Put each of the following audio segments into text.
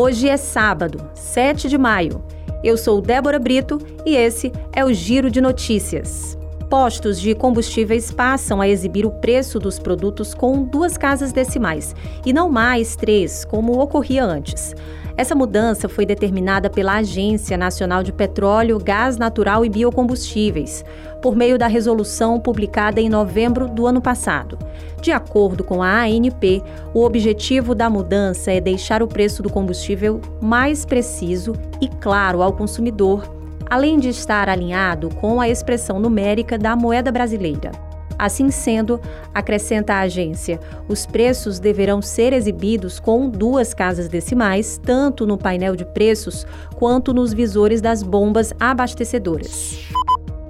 Hoje é sábado, 7 de maio. Eu sou Débora Brito e esse é o Giro de Notícias. Postos de combustíveis passam a exibir o preço dos produtos com duas casas decimais e não mais três, como ocorria antes. Essa mudança foi determinada pela Agência Nacional de Petróleo, Gás Natural e Biocombustíveis, por meio da resolução publicada em novembro do ano passado. De acordo com a ANP, o objetivo da mudança é deixar o preço do combustível mais preciso e claro ao consumidor, além de estar alinhado com a expressão numérica da moeda brasileira. Assim sendo, acrescenta a agência, os preços deverão ser exibidos com duas casas decimais, tanto no painel de preços quanto nos visores das bombas abastecedoras.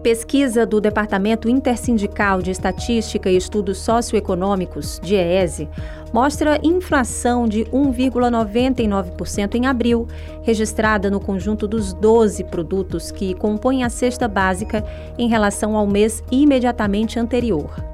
Pesquisa do Departamento Intersindical de Estatística e Estudos Socioeconômicos, DIEESE, mostra inflação de 1,99% em abril, registrada no conjunto dos 12 produtos que compõem a cesta básica em relação ao mês imediatamente anterior.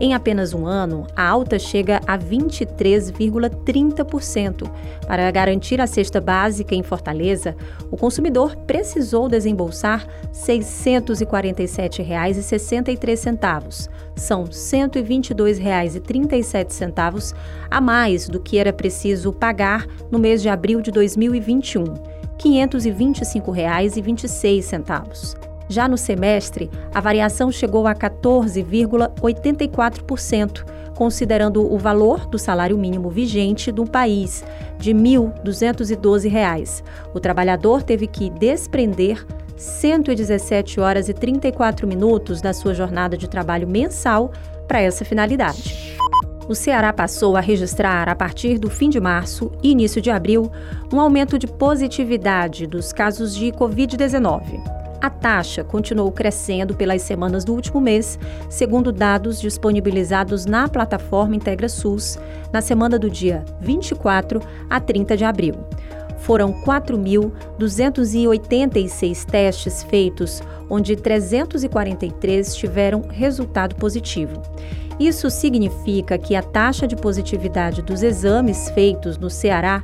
Em apenas um ano, a alta chega a 23,30%. Para garantir a cesta básica em Fortaleza, o consumidor precisou desembolsar R$ 647,63. São R$ 122,37 a mais do que era preciso pagar no mês de abril de 2021. R$ 525,26. Já no semestre, a variação chegou a 14,84%, considerando o valor do salário mínimo vigente do país, de R$ 1.212. O trabalhador teve que desprender 117 horas e 34 minutos da sua jornada de trabalho mensal para essa finalidade. O Ceará passou a registrar, a partir do fim de março e início de abril, um aumento de positividade dos casos de Covid-19. A taxa continuou crescendo pelas semanas do último mês, segundo dados disponibilizados na plataforma Integra SUS, na semana do dia 24 a 30 de abril. Foram 4.286 testes feitos, onde 343 tiveram resultado positivo. Isso significa que a taxa de positividade dos exames feitos no Ceará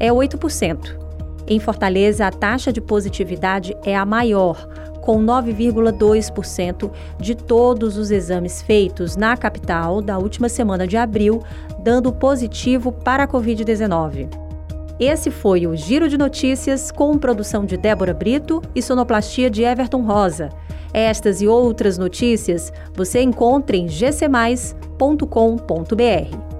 é 8%. Em Fortaleza, a taxa de positividade é a maior, com 9,2% de todos os exames feitos na capital da última semana de abril, dando positivo para a Covid-19. Esse foi o Giro de Notícias com produção de Débora Brito e sonoplastia de Everton Rosa. Estas e outras notícias você encontra em gcmais.com.br.